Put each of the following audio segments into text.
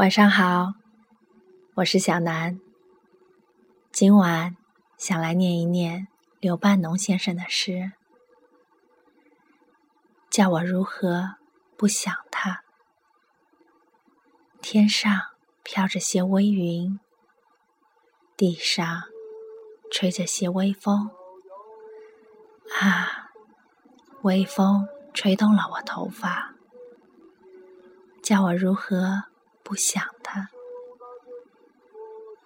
晚上好，我是小南。今晚想来念一念刘半农先生的诗，叫我如何不想他。天上飘着些微云，地上吹着些微风。啊，微风吹动了我头发，叫我如何？不想他，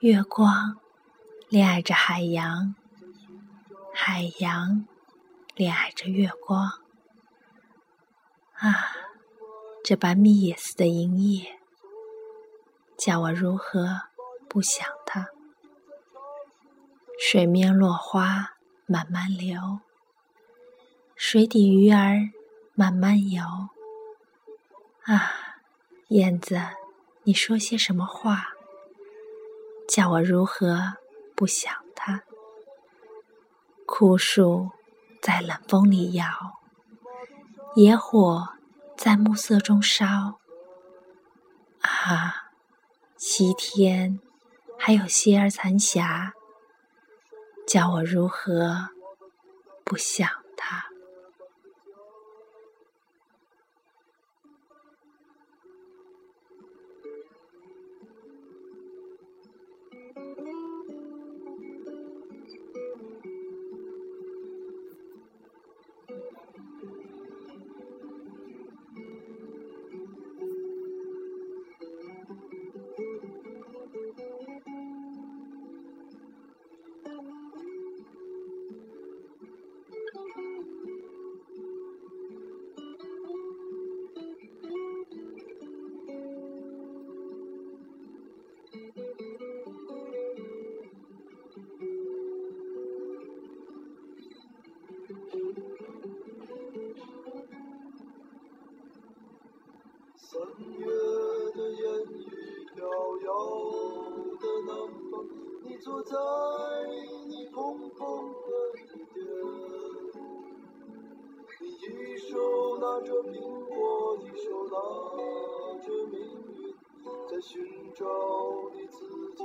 月光恋爱着海洋，海洋恋爱着月光。啊，这般密也似的银叶，叫我如何不想他？水面落花慢慢流，水底鱼儿慢慢游。啊，燕子。你说些什么话，叫我如何不想他？枯树在冷风里摇，野火在暮色中烧。啊，西天还有些儿残霞，叫我如何不想他？三月的烟雨飘摇的南方，你坐在你空空的衣店，你一手拿着苹果，一手拿着命运，在寻找你自己。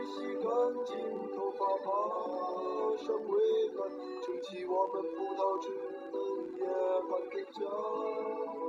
洗干净头发，爬上桅杆，撑起我们葡萄枝嫩叶般的家。